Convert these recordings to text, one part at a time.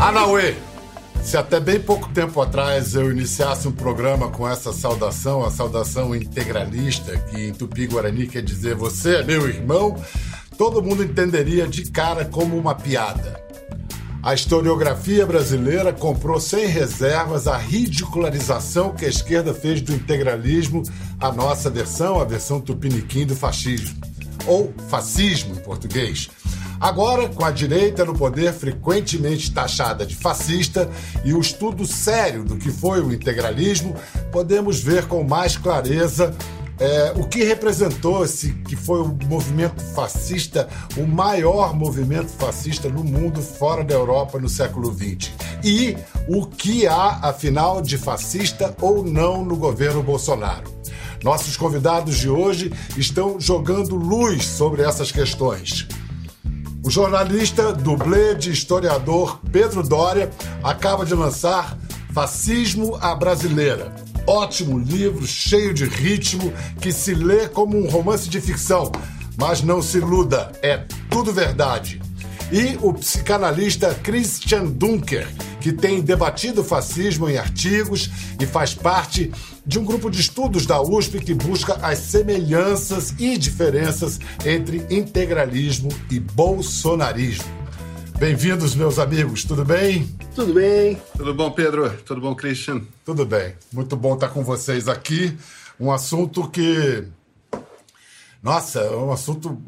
Anauê, se até bem pouco tempo atrás eu iniciasse um programa com essa saudação, a saudação integralista, que em tupi-guarani quer dizer você é meu irmão, todo mundo entenderia de cara como uma piada. A historiografia brasileira comprou sem reservas a ridicularização que a esquerda fez do integralismo, a nossa versão, a versão tupiniquim do fascismo, ou fascismo em português. Agora, com a direita no poder frequentemente taxada de fascista e o estudo sério do que foi o integralismo, podemos ver com mais clareza é, o que representou esse que foi o movimento fascista, o maior movimento fascista no mundo fora da Europa no século XX. E o que há, afinal, de fascista ou não no governo Bolsonaro. Nossos convidados de hoje estão jogando luz sobre essas questões. O jornalista, dublê de historiador Pedro Dória acaba de lançar Fascismo à Brasileira ótimo livro, cheio de ritmo, que se lê como um romance de ficção. Mas não se iluda, é tudo verdade. E o psicanalista Christian Dunker, que tem debatido o fascismo em artigos e faz parte de um grupo de estudos da USP que busca as semelhanças e diferenças entre integralismo e bolsonarismo. Bem-vindos, meus amigos, tudo bem? Tudo bem. Tudo bom, Pedro? Tudo bom, Christian? Tudo bem. Muito bom estar com vocês aqui. Um assunto que. Nossa, é um assunto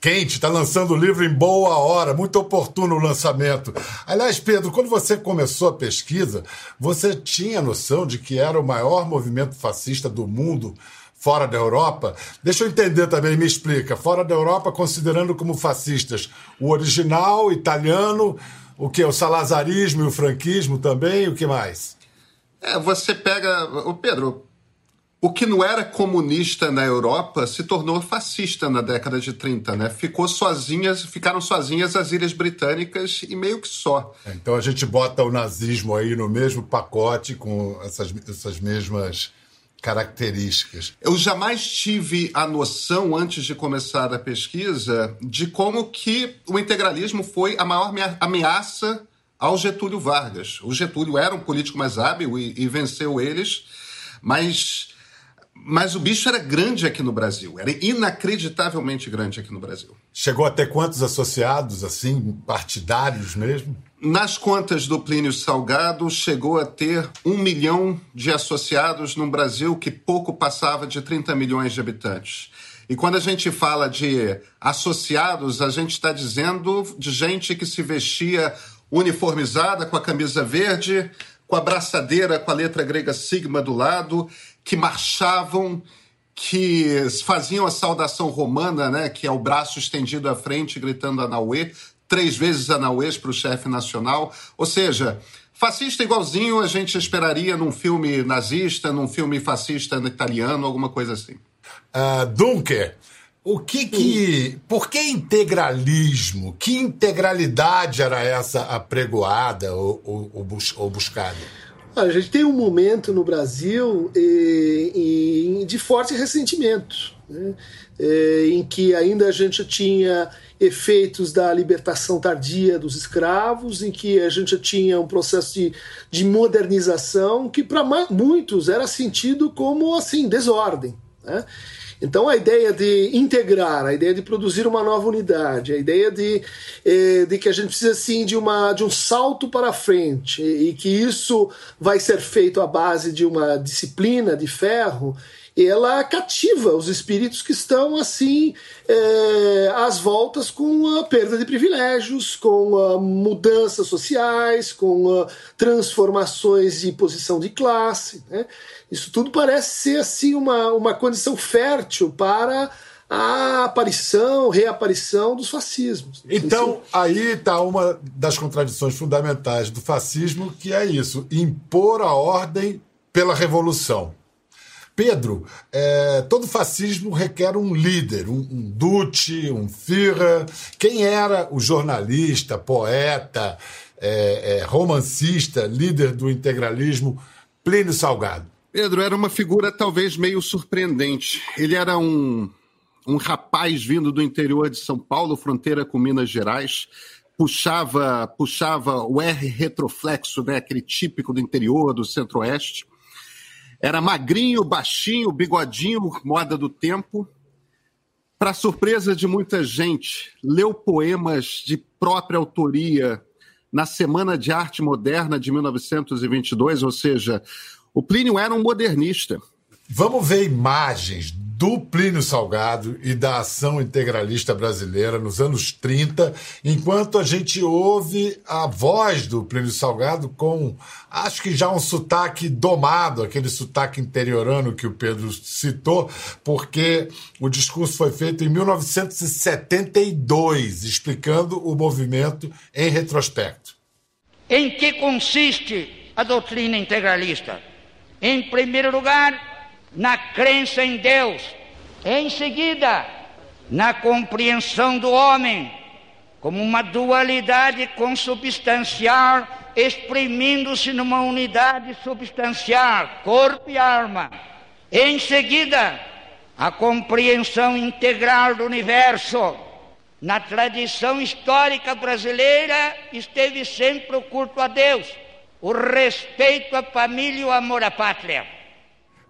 quente, está lançando o livro em boa hora, muito oportuno o lançamento. Aliás, Pedro, quando você começou a pesquisa, você tinha noção de que era o maior movimento fascista do mundo fora da Europa? Deixa eu entender também, me explica. Fora da Europa, considerando como fascistas o original italiano, o que? O salazarismo e o franquismo também? O que mais? É, você pega. O Pedro, o que não era comunista na Europa se tornou fascista na década de 30, né? Ficou sozinhas, ficaram sozinhas as ilhas britânicas e meio que só. É, então a gente bota o nazismo aí no mesmo pacote com essas, essas mesmas características. Eu jamais tive a noção, antes de começar a pesquisa, de como que o integralismo foi a maior ameaça ao Getúlio Vargas. O Getúlio era um político mais hábil e, e venceu eles, mas, mas o bicho era grande aqui no Brasil, era inacreditavelmente grande aqui no Brasil. Chegou a ter quantos associados, assim, partidários mesmo? Nas contas do Plínio Salgado, chegou a ter um milhão de associados num Brasil que pouco passava de 30 milhões de habitantes. E quando a gente fala de associados, a gente está dizendo de gente que se vestia uniformizada com a camisa verde, com a braçadeira com a letra grega sigma do lado, que marchavam, que faziam a saudação romana, né, que é o braço estendido à frente, gritando Anauê, três vezes Anauês para o chefe nacional. Ou seja, fascista igualzinho a gente esperaria num filme nazista, num filme fascista italiano, alguma coisa assim. Uh, Dunker, o que que. Por que integralismo? Que integralidade era essa apregoada ou, ou, ou buscada? A gente tem um momento no Brasil e, e de forte ressentimento, né? é, em que ainda a gente tinha efeitos da libertação tardia dos escravos, em que a gente tinha um processo de, de modernização que para muitos era sentido como assim desordem. Né? Então a ideia de integrar, a ideia de produzir uma nova unidade, a ideia de, eh, de que a gente precisa sim de, uma, de um salto para frente e, e que isso vai ser feito à base de uma disciplina de ferro, ela cativa os espíritos que estão assim é, às voltas com a perda de privilégios, com a mudanças sociais, com a transformações de posição de classe. Né? Isso tudo parece ser assim uma, uma condição fértil para a aparição, reaparição dos fascismos. Então, aí está uma das contradições fundamentais do fascismo, que é isso: impor a ordem pela revolução. Pedro, é, todo fascismo requer um líder, um, um Duce, um Führer. Quem era o jornalista, poeta, é, é, romancista, líder do integralismo Plínio Salgado? Pedro era uma figura talvez meio surpreendente. Ele era um, um rapaz vindo do interior de São Paulo, fronteira com Minas Gerais, puxava, puxava o R retroflexo, né, aquele típico do interior, do centro-oeste. Era magrinho, baixinho, bigodinho, moda do tempo. Para surpresa de muita gente, leu poemas de própria autoria na Semana de Arte Moderna de 1922, ou seja, o Plínio era um modernista. Vamos ver imagens do Plínio Salgado e da ação integralista brasileira nos anos 30, enquanto a gente ouve a voz do Plínio Salgado com, acho que já um sotaque domado, aquele sotaque interiorano que o Pedro citou, porque o discurso foi feito em 1972, explicando o movimento em retrospecto. Em que consiste a doutrina integralista? Em primeiro lugar, na crença em Deus, em seguida, na compreensão do homem como uma dualidade consubstancial, exprimindo-se numa unidade substancial, corpo e alma. Em seguida, a compreensão integral do universo. Na tradição histórica brasileira, esteve sempre o culto a Deus, o respeito à família e o amor à pátria.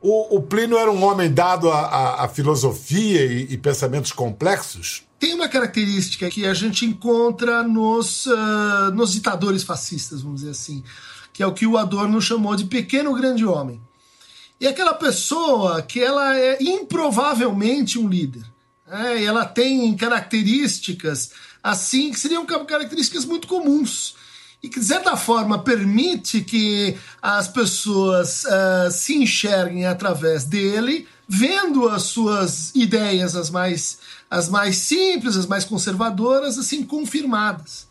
O, o Plínio era um homem dado à, filosofia e, e, pensamentos complexos? Tem uma característica que a gente encontra nos, uh, nos ditadores fascistas, vamos dizer assim, que é o que o Adorno chamou de pequeno grande homem. E aquela pessoa que ela é improvavelmente um líder. Né? ela tem características assim que seriam características muito comuns e que, de certa forma, permite que as pessoas uh, se enxerguem através dele, vendo as suas ideias, as mais, as mais simples, as mais conservadoras, assim, confirmadas.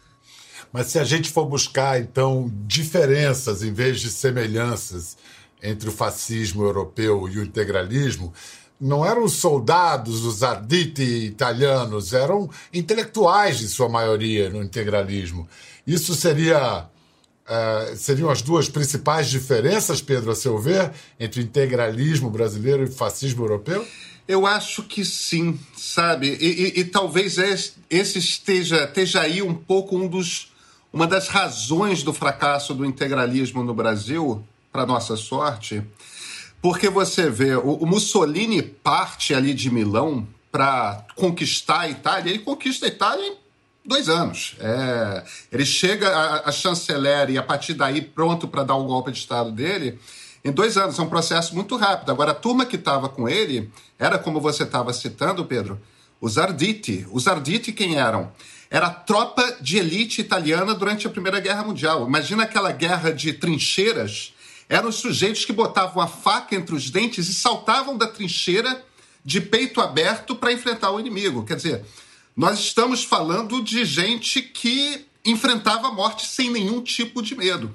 Mas se a gente for buscar, então, diferenças em vez de semelhanças entre o fascismo europeu e o integralismo, não eram soldados, os arditi italianos, eram intelectuais, de sua maioria, no integralismo. Isso seria. Uh, seriam as duas principais diferenças, Pedro, a seu ver, entre integralismo brasileiro e fascismo europeu? Eu acho que sim, sabe? E, e, e talvez esse esteja, esteja aí um pouco um dos, uma das razões do fracasso do integralismo no Brasil, para nossa sorte, porque você vê, o, o Mussolini parte ali de Milão para conquistar a Itália, ele conquista a Itália em dois anos. É, ele chega a, a, chanceler e a partir daí pronto para dar o golpe de Estado dele em dois anos. É um processo muito rápido. Agora, a turma que estava com ele era, como você estava citando, Pedro, os Arditi. Os Arditi quem eram? Era a tropa de elite italiana durante a Primeira Guerra Mundial. Imagina aquela guerra de trincheiras. Eram os sujeitos que botavam a faca entre os dentes e saltavam da trincheira de peito aberto para enfrentar o inimigo. Quer dizer, nós estamos falando de gente que enfrentava a morte sem nenhum tipo de medo.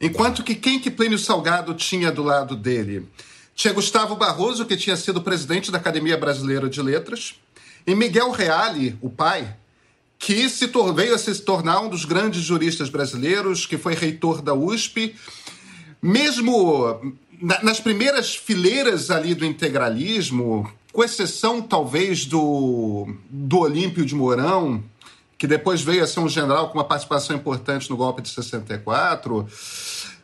Enquanto que quem que Plínio Salgado tinha do lado dele? Tinha Gustavo Barroso, que tinha sido presidente da Academia Brasileira de Letras, e Miguel Reale, o pai, que se veio a se tornar um dos grandes juristas brasileiros, que foi reitor da USP. Mesmo nas primeiras fileiras ali do integralismo, com exceção talvez do, do Olímpio de Mourão, que depois veio a ser um general com uma participação importante no golpe de 64,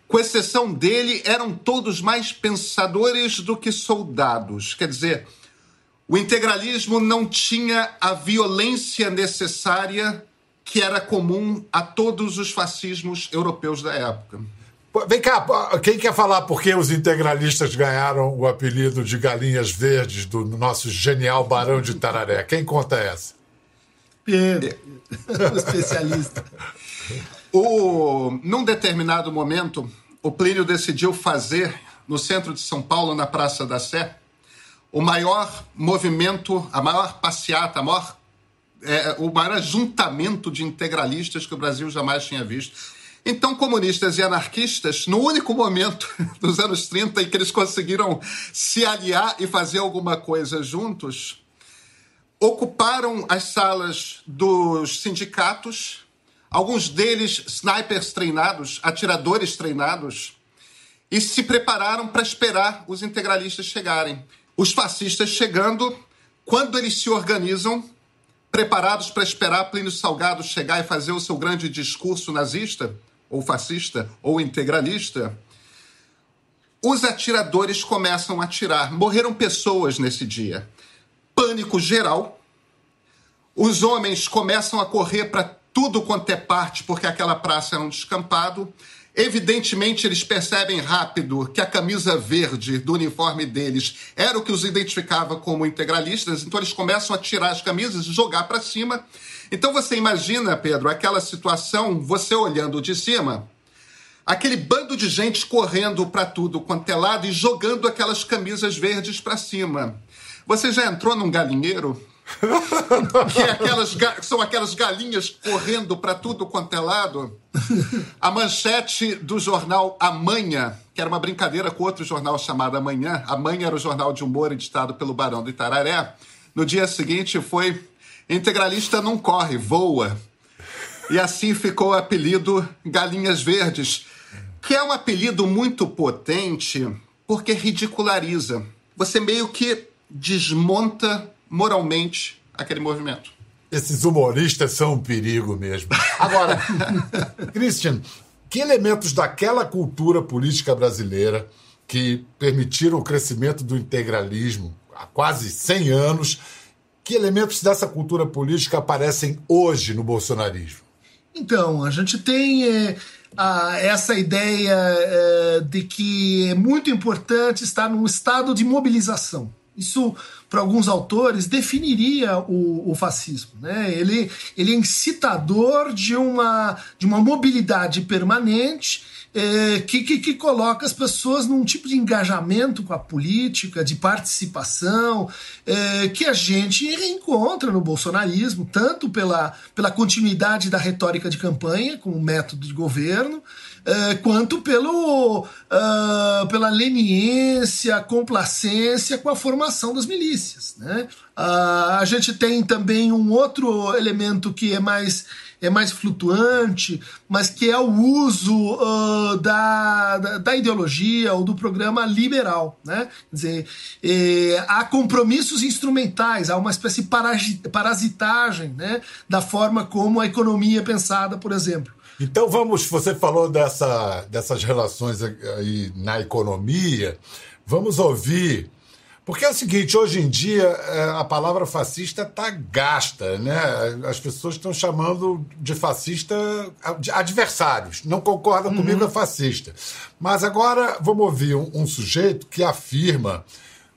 com exceção dele, eram todos mais pensadores do que soldados. Quer dizer, o integralismo não tinha a violência necessária que era comum a todos os fascismos europeus da época. Vem cá, quem quer falar por que os integralistas ganharam o apelido de galinhas verdes do nosso genial Barão de Tararé? Quem conta essa? Pedro, o especialista. O, num determinado momento, o Plínio decidiu fazer, no centro de São Paulo, na Praça da Sé, o maior movimento, a maior passeata, a maior, é, o maior ajuntamento de integralistas que o Brasil jamais tinha visto então, comunistas e anarquistas, no único momento dos anos 30 em que eles conseguiram se aliar e fazer alguma coisa juntos, ocuparam as salas dos sindicatos, alguns deles snipers treinados, atiradores treinados, e se prepararam para esperar os integralistas chegarem. Os fascistas chegando quando eles se organizam, preparados para esperar Plínio Salgado chegar e fazer o seu grande discurso nazista, ou fascista, ou integralista, os atiradores começam a atirar. Morreram pessoas nesse dia. Pânico geral. Os homens começam a correr para tudo quanto é parte, porque aquela praça era um descampado. Evidentemente, eles percebem rápido que a camisa verde do uniforme deles era o que os identificava como integralistas, então eles começam a tirar as camisas e jogar para cima. Então você imagina, Pedro, aquela situação, você olhando de cima, aquele bando de gente correndo para tudo quanto é lado e jogando aquelas camisas verdes para cima. Você já entrou num galinheiro? que é aquelas, são aquelas galinhas correndo para tudo quanto é lado. A manchete do jornal Amanhã, que era uma brincadeira com outro jornal chamado Amanhã. Amanhã era o jornal de humor editado pelo Barão do Itararé. No dia seguinte foi Integralista não corre, voa. E assim ficou o apelido Galinhas Verdes, que é um apelido muito potente porque ridiculariza. Você meio que desmonta moralmente aquele movimento. Esses humoristas são um perigo mesmo. Agora, Christian, que elementos daquela cultura política brasileira que permitiram o crescimento do integralismo há quase 100 anos, que elementos dessa cultura política aparecem hoje no bolsonarismo? Então, a gente tem é, a, essa ideia é, de que é muito importante estar num estado de mobilização. Isso, para alguns autores, definiria o, o, fascismo. Né? Ele, ele é incitador de uma, de uma mobilidade permanente é, que, que, que, coloca as pessoas num tipo de engajamento com a política, de participação, é, que a gente reencontra no bolsonarismo, tanto pela, pela continuidade da retórica de campanha, como método de governo, é, quanto pelo, uh, pela leniência, complacência com a formação das milícias. Né? Uh, a gente tem também um outro elemento que é mais é mais flutuante, mas que é o uso uh, da, da, da, ideologia ou do programa liberal. Né? Quer dizer, é, há compromissos instrumentais, há uma espécie de parasitagem né, da forma como a economia é pensada, por exemplo. Então vamos, você falou dessa, dessas relações aí na economia, vamos ouvir. Porque é o seguinte, hoje em dia é, a palavra fascista está gasta, né? As pessoas estão chamando de fascista de adversários, não concordam uhum. comigo, é fascista. Mas agora vamos ouvir um, um sujeito que afirma,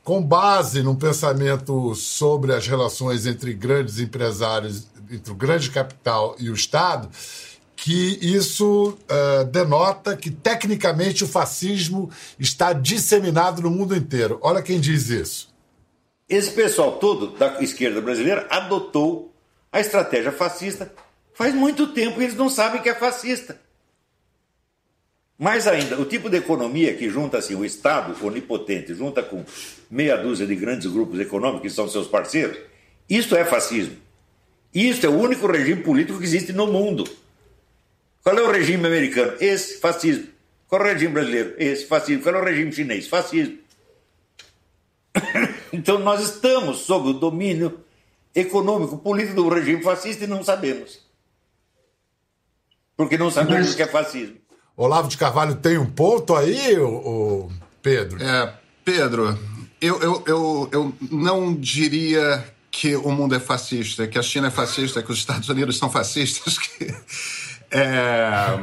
com base num pensamento sobre as relações entre grandes empresários, entre o grande capital e o Estado, que isso uh, denota que, tecnicamente, o fascismo está disseminado no mundo inteiro. Olha quem diz isso. Esse pessoal todo da esquerda brasileira adotou a estratégia fascista faz muito tempo e eles não sabem que é fascista. Mais ainda, o tipo de economia que junta assim, o Estado onipotente, junta com meia dúzia de grandes grupos econômicos que são seus parceiros, isso é fascismo. Isso é o único regime político que existe no mundo. Qual é o regime americano? Esse, fascismo. Qual é o regime brasileiro? Esse, fascismo. Qual é o regime chinês? Fascismo. então nós estamos sob o domínio econômico, político do regime fascista e não sabemos. Porque não sabemos o que é fascismo. Olavo de Carvalho tem um ponto aí, o, Pedro? É, Pedro, eu, eu, eu, eu não diria que o mundo é fascista, que a China é fascista, que os Estados Unidos são fascistas, que é,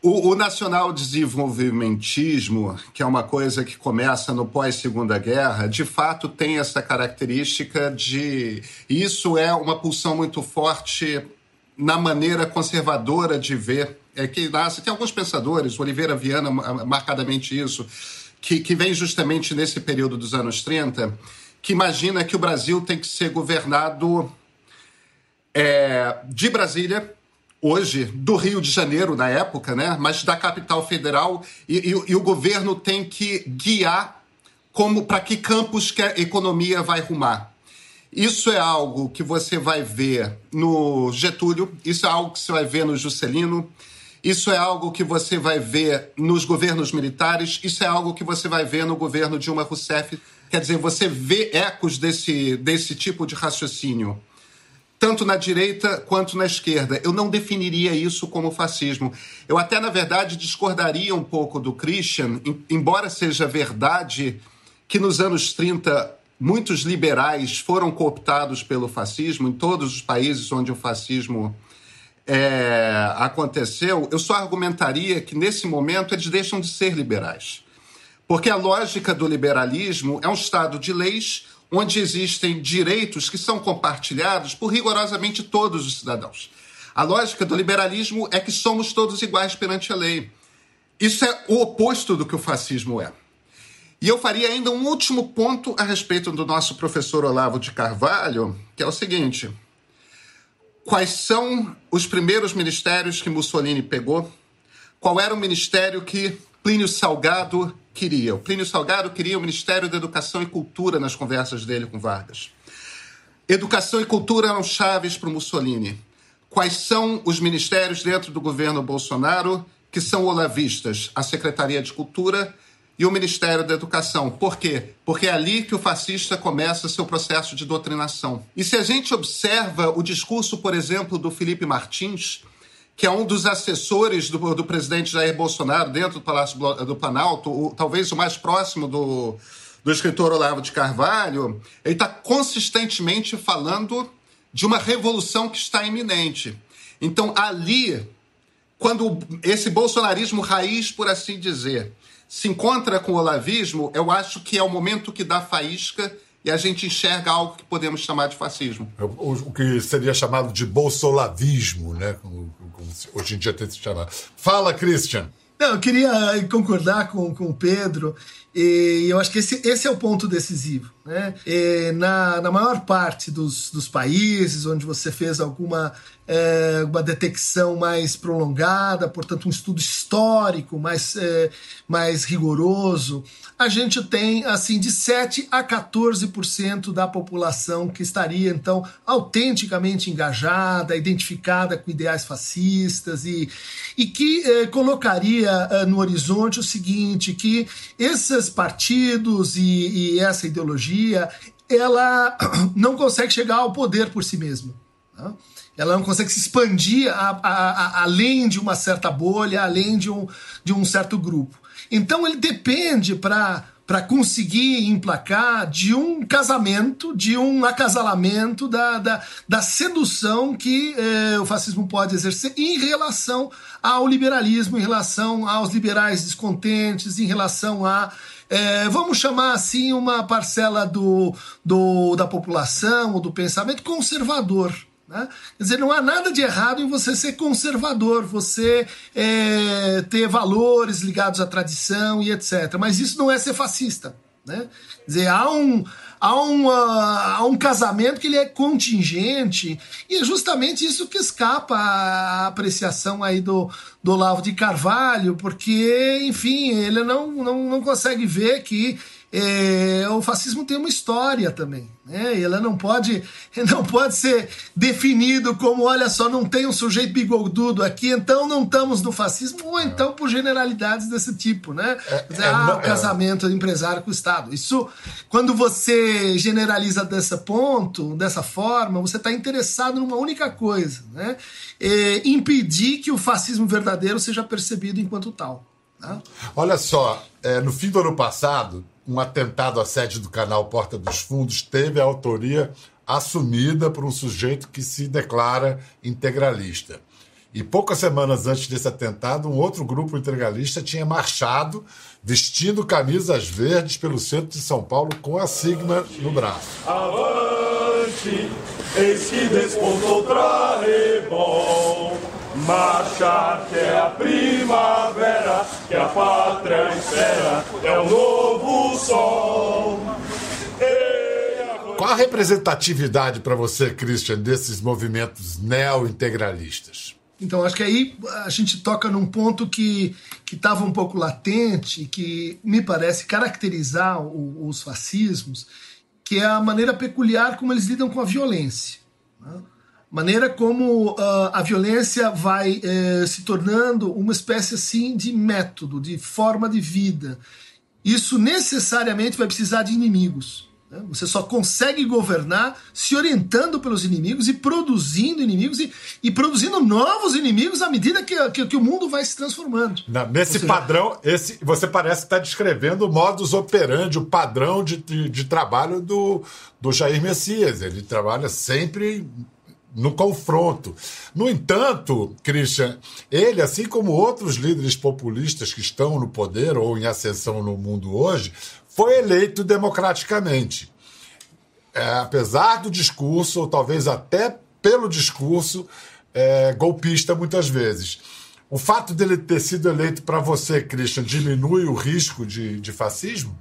o, o nacional desenvolvimentismo, que é uma coisa que começa no pós-segunda guerra, de fato tem essa característica de. Isso é uma pulsão muito forte na maneira conservadora de ver. É que nasce, tem alguns pensadores, Oliveira Viana, marcadamente isso, que, que vem justamente nesse período dos anos 30, que imagina que o Brasil tem que ser governado é, de Brasília hoje do Rio de Janeiro na época, né? Mas da capital federal e, e, e o governo tem que guiar como para que campos que a economia vai rumar. Isso é algo que você vai ver no Getúlio, isso é algo que você vai ver no Juscelino, isso é algo que você vai ver nos governos militares, isso é algo que você vai ver no governo Dilma Rousseff Quer dizer, você vê ecos desse, desse tipo de raciocínio, tanto na direita quanto na esquerda. Eu não definiria isso como fascismo. Eu até, na verdade, discordaria um pouco do Christian, embora seja verdade que nos anos 30 muitos liberais foram cooptados pelo fascismo em todos os países onde o fascismo é, aconteceu, eu só argumentaria que nesse momento eles deixam de ser liberais. Porque a lógica do liberalismo é um Estado de leis onde existem direitos que são compartilhados por rigorosamente todos os cidadãos. A lógica do liberalismo é que somos todos iguais perante a lei. Isso é o oposto do que o fascismo é. E eu faria ainda um último ponto a respeito do nosso professor Olavo de Carvalho, que é o seguinte: quais são os primeiros ministérios que Mussolini pegou? Qual era o ministério que Plínio Salgado queria? O Plínio Salgado queria o Ministério da Educação e Cultura nas conversas dele com Vargas. Educação e cultura eram chaves para o Mussolini. Quais são os ministérios dentro do governo Bolsonaro que são olavistas? A Secretaria de Cultura e o Ministério da Educação. Por quê? Porque é ali que o fascista começa seu processo de doutrinação. E se a gente observa o discurso, por exemplo, do Felipe Martins, que é um dos assessores do, do presidente Jair Bolsonaro dentro do Palácio do Planalto, o, talvez o mais próximo do, do escritor Olavo de Carvalho, ele está consistentemente falando de uma revolução que está iminente. Então, ali, quando esse bolsonarismo raiz, por assim dizer, se encontra com o olavismo, eu acho que é o momento que dá faísca e a gente enxerga algo que podemos chamar de fascismo. É o, que seria chamado de bolsolavismo, né? Como, como hoje em dia tem se chamar. Fala, Christian. Não, eu queria concordar com, com o Pedro, e eu acho que esse, esse é o ponto decisivo. Né? E na, na maior parte dos, dos países onde você fez alguma é, uma detecção mais prolongada, portanto, um estudo histórico mais, é, mais rigoroso, a gente tem assim de 7 a 14% da população que estaria então autenticamente engajada, identificada com ideais fascistas e, e que é, colocaria é, no horizonte o seguinte: que esses partidos e, e essa ideologia ela não consegue chegar ao poder por si mesma. Tá? ela não consegue se expandir a, a, a, além de uma certa bolha, além de um, de um certo grupo. Então ele depende para para conseguir emplacar de um casamento, de um acasalamento, da, da, da sedução que eh, o fascismo pode exercer em relação ao liberalismo, em relação aos liberais descontentes, em relação a é, vamos chamar assim uma parcela do, do, da população ou do pensamento conservador. Né? Quer dizer, não há nada de errado em você ser conservador, você é, ter valores ligados à tradição e etc. Mas isso não é ser fascista. Né? Quer dizer, há um, há, uma, há um casamento que ele é contingente e é justamente isso que escapa à apreciação aí do, do Olavo de Carvalho, porque, enfim, ele não, não, não consegue ver que é, o fascismo tem uma história também. Né? Ela não pode, não pode ser definido como, olha só, não tem um sujeito bigodudo aqui, então não estamos no fascismo, ou então por generalidades desse tipo, né? É, é, ah, o é. casamento do empresário com o Estado. Isso, quando você generaliza desse ponto, dessa forma, você está interessado numa única coisa, né? É impedir que o fascismo verdadeiro seja percebido enquanto tal. Né? Olha só, é, no fim do ano passado, um atentado à sede do canal Porta dos Fundos teve a autoria assumida por um sujeito que se declara integralista. E poucas semanas antes desse atentado, um outro grupo integralista tinha marchado vestindo camisas verdes pelo centro de São Paulo com a sigma no braço. Avante, eis que despontou Marcha até a primavera, que a pátria espera, é o novo sol. Qual a representatividade para você, Christian, desses movimentos neo-integralistas? Então, acho que aí a gente toca num ponto que estava um pouco latente, que me parece caracterizar o, os fascismos, que é a maneira peculiar como eles lidam com a violência. Né? Maneira como uh, a violência vai uh, se tornando uma espécie assim de método, de forma de vida. isso necessariamente vai precisar de inimigos. Né? Você só consegue governar se orientando pelos inimigos e produzindo inimigos e, e produzindo novos inimigos à medida que, que, que o mundo vai se transformando. nesse seja, padrão, esse você parece estar descrevendo o modus operandi, o padrão de, de, de trabalho do, do Jair Messias. Ele trabalha sempre no confronto. No entanto, Christian, ele, assim como outros líderes populistas que estão no poder ou em ascensão no mundo hoje, foi eleito democraticamente. É, apesar do discurso, ou talvez até pelo discurso, é, golpista muitas vezes. O fato dele ter sido eleito para você, Christian, diminui o risco de, de fascismo?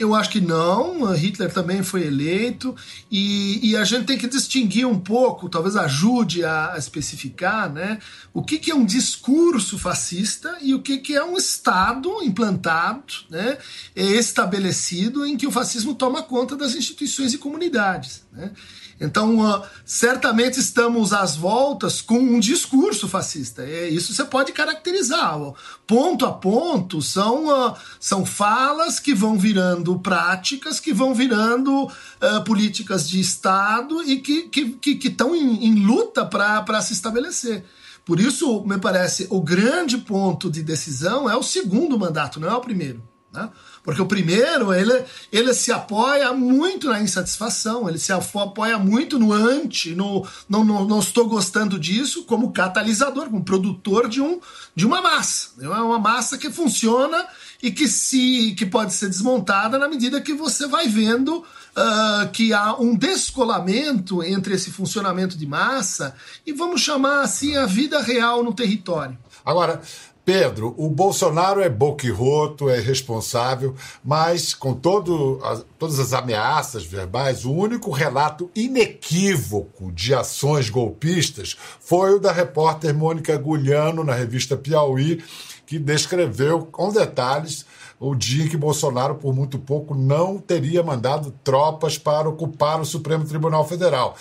Eu acho que não, Hitler também foi eleito, e, e, a gente tem que distinguir um pouco, talvez ajude a, a especificar, né, o que, que, é um discurso fascista e o que, que é um Estado implantado, né, estabelecido, em que o fascismo toma conta das instituições e comunidades. Né. Então, uh, certamente estamos às voltas com um discurso fascista. É, isso você pode caracterizar. Ponto a ponto, são, uh, são falas que vão virando práticas, que vão virando uh, políticas de Estado e que estão que, que, que em, em luta para se estabelecer. Por isso, me parece, o grande ponto de decisão é o segundo mandato, não é o primeiro. Né? Porque o primeiro, ele, ele se apoia muito na insatisfação, ele se apoia muito no anti, no não, não, não estou gostando disso, como catalisador, como produtor de, um, de uma massa. É uma massa que funciona e que, se, que pode ser desmontada na medida que você vai vendo uh, que há um descolamento entre esse funcionamento de massa e vamos chamar assim a vida real no território. Agora, Pedro, o Bolsonaro é boquirroto, é responsável, mas com todo, todas as ameaças verbais, o único relato inequívoco de ações golpistas foi o da repórter Mônica Gugliano na revista Piauí, que descreveu com detalhes o dia em que Bolsonaro, por muito pouco, não teria mandado tropas para ocupar o Supremo Tribunal Federal.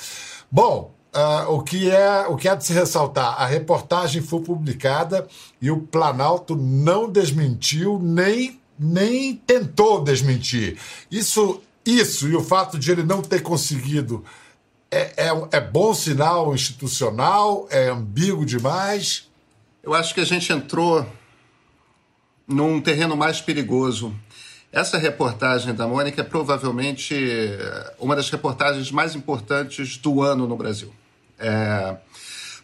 Bom, Uh, o, que é, o que é de se ressaltar? A reportagem foi publicada e o Planalto não desmentiu, nem, nem tentou desmentir. Isso, isso e o fato de ele não ter conseguido é, é, é bom sinal institucional? É ambíguo demais? Eu acho que a gente entrou num terreno mais perigoso. Essa reportagem da Mônica é provavelmente uma das reportagens mais importantes do ano no Brasil. É,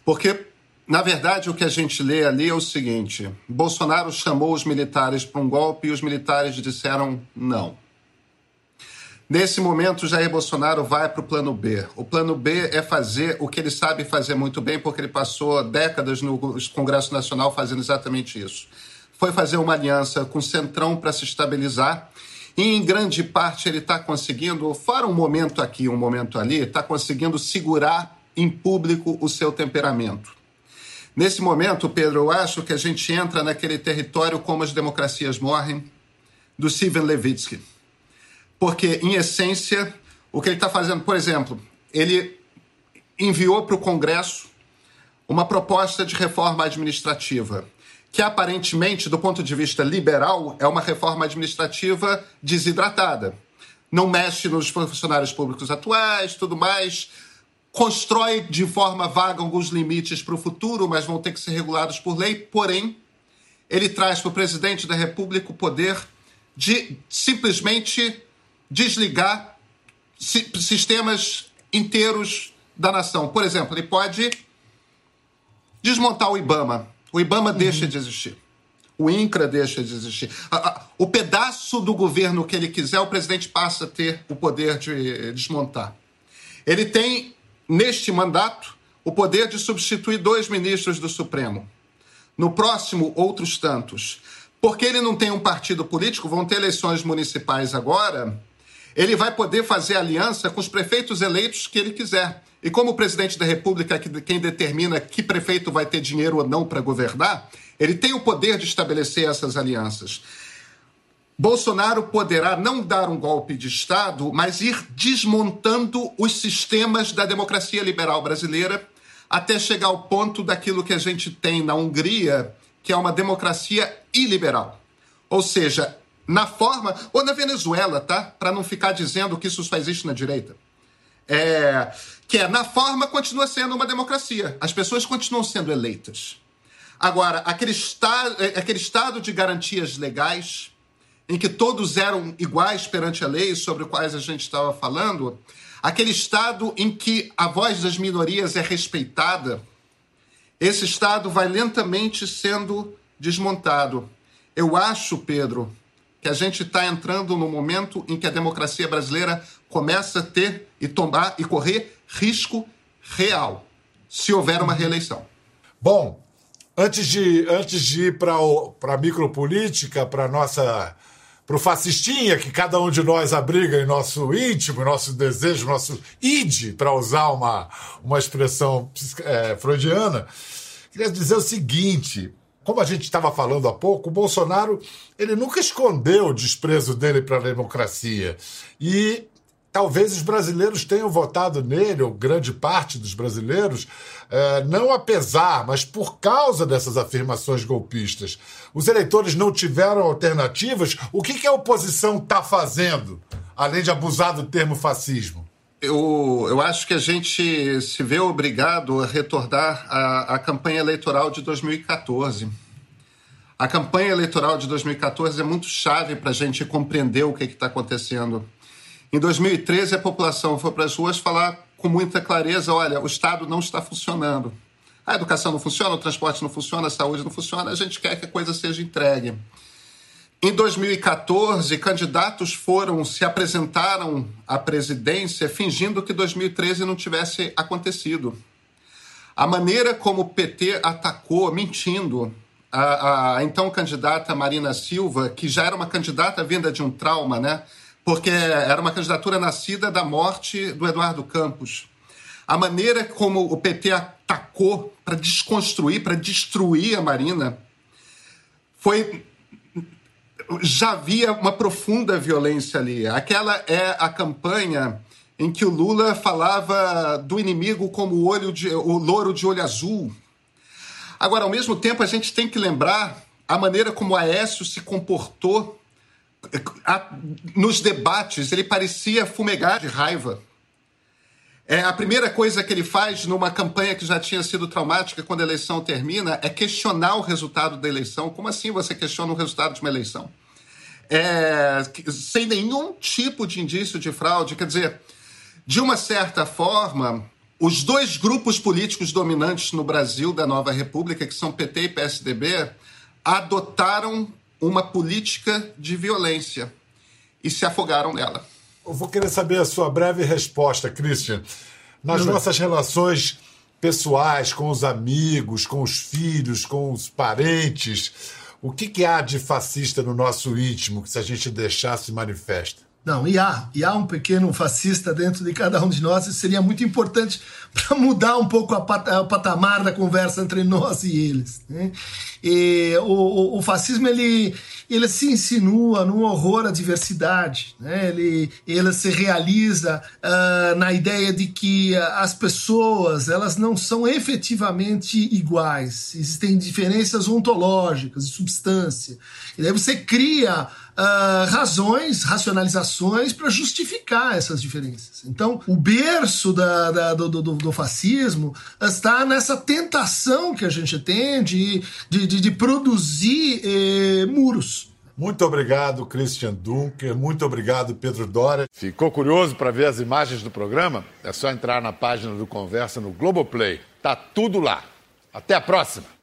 porque, na verdade, o que a gente lê ali é o seguinte: Bolsonaro chamou os militares para um golpe e os militares disseram não. Nesse momento, Jair Bolsonaro vai para o plano B. O plano B é fazer o que ele sabe fazer muito bem, porque ele passou décadas no Congresso Nacional fazendo exatamente isso. Foi fazer uma aliança com o Centrão para se estabilizar. E, em grande parte, ele está conseguindo, fora um momento aqui, um momento ali, está conseguindo segurar em público o seu temperamento. Nesse momento, Pedro, eu acho que a gente entra naquele território como as democracias morrem, do Steven Levitsky. Porque, em essência, o que ele está fazendo, por exemplo, ele enviou para o Congresso uma proposta de reforma administrativa, que aparentemente, do ponto de vista liberal, é uma reforma administrativa desidratada. Não mexe nos funcionários públicos atuais, tudo mais, constrói de forma vaga alguns limites para o futuro, mas vão ter que ser regulados por lei. Porém, ele traz para o presidente da República o poder de simplesmente desligar sistemas inteiros da nação. Por exemplo, ele pode desmontar o IBAMA. O IBAMA uhum. deixa de existir. O INCRA deixa de existir. O pedaço do governo que ele quiser, o presidente passa a ter o poder de desmontar. Ele tem neste mandato, o poder de substituir dois ministros do Supremo. No próximo, outros tantos. Porque ele não tem um partido político, vão ter eleições municipais agora, ele vai poder fazer aliança com os prefeitos eleitos que ele quiser. E como o presidente da República é quem determina que prefeito vai ter dinheiro ou não para governar, ele tem o poder de estabelecer essas alianças. Bolsonaro poderá não dar um golpe de Estado, mas ir desmontando os sistemas da democracia liberal brasileira até chegar ao ponto daquilo que a gente tem na Hungria, que é uma democracia iliberal. Ou seja, na forma, ou na Venezuela, tá? Para não ficar dizendo que isso só existe na direita. É, que é, na forma, continua sendo uma democracia. As pessoas continuam sendo eleitas. Agora, aquele, esta, é, aquele estado de garantias legais, em que todos eram iguais perante a lei, sobre quais a gente estava falando, aquele estado em que a voz das minorias é respeitada, esse estado vai lentamente sendo desmontado. Eu acho, Pedro, que a gente está entrando no momento em que a democracia brasileira começa a ter e tomar e correr risco real, se houver uma reeleição. Bom, antes de, antes de ir para a micropolítica, para nossa para o fascistinha que cada um de nós abriga em nosso íntimo, nosso desejo, nosso id, para usar uma, uma expressão é, freudiana, queria dizer o seguinte: como a gente estava falando há pouco, o Bolsonaro ele nunca escondeu o desprezo dele para a democracia. E talvez os brasileiros tenham votado nele, ou grande parte dos brasileiros, é, não apesar, mas por causa dessas afirmações golpistas. Os eleitores não tiveram alternativas. O que, que a oposição está fazendo, além de abusar do termo fascismo? Eu, eu acho que a gente se vê obrigado a retornar à, à campanha eleitoral de 2014. A campanha eleitoral de 2014 é muito chave para a gente compreender o que está acontecendo. Em 2013, a população foi para as ruas falar com muita clareza: olha, o Estado não está funcionando. A educação não funciona, o transporte não funciona, a saúde não funciona, a gente quer que a coisa seja entregue. Em 2014, candidatos foram, se apresentaram à presidência fingindo que 2013 não tivesse acontecido. A maneira como o PT atacou, mentindo, a, a, então candidata Marina Silva, que já era uma candidata vinda de um trauma, né? Porque era uma candidatura nascida da morte do Eduardo Campos. A maneira como o PT atacou para desconstruir, para destruir a Marina, foi já havia uma profunda violência ali. Aquela é a campanha em que o Lula falava do inimigo como o, olho de, o louro de olho azul. Agora, ao mesmo tempo, a gente tem que lembrar a maneira como o Aécio se comportou nos debates. Ele parecia fumegar de raiva. É, a primeira coisa que ele faz numa campanha que já tinha sido traumática quando a eleição termina é questionar o resultado da eleição. Como assim você questiona o resultado de uma eleição? É, sem nenhum tipo de indício de fraude. Quer dizer, de uma certa forma, os dois grupos políticos dominantes no Brasil da nova república, que são PT e PSDB, adotaram uma política de violência e se afogaram nela. Eu vou querer saber a sua breve resposta, Christian. Nas Não, nossas relações pessoais, com os amigos, com os filhos, com os parentes, o que, que há de fascista no nosso íntimo que, se a gente deixasse, manifesta? Não, e há, e há um pequeno fascista dentro de cada um de nós, isso seria muito importante para mudar um pouco pat o patamar da conversa entre nós e eles. Né? E o, o, o, fascismo ele, ele se insinua num horror à diversidade, né? ele, ele se realiza uh, na ideia de que as pessoas elas não são efetivamente iguais, existem diferenças ontológicas de substância, e daí você cria uh, razões, racionalizações para justificar essas diferenças. Então, o berço da, da, do, do, do, fascismo está nessa tentação que a gente tem de, de, de, de produzir eh, muros. Muito obrigado, Christian Dunker. Muito obrigado, Pedro Dória. Ficou curioso para ver as imagens do programa? É só entrar na página do Conversa no Globoplay. Tá tudo lá. Até a próxima!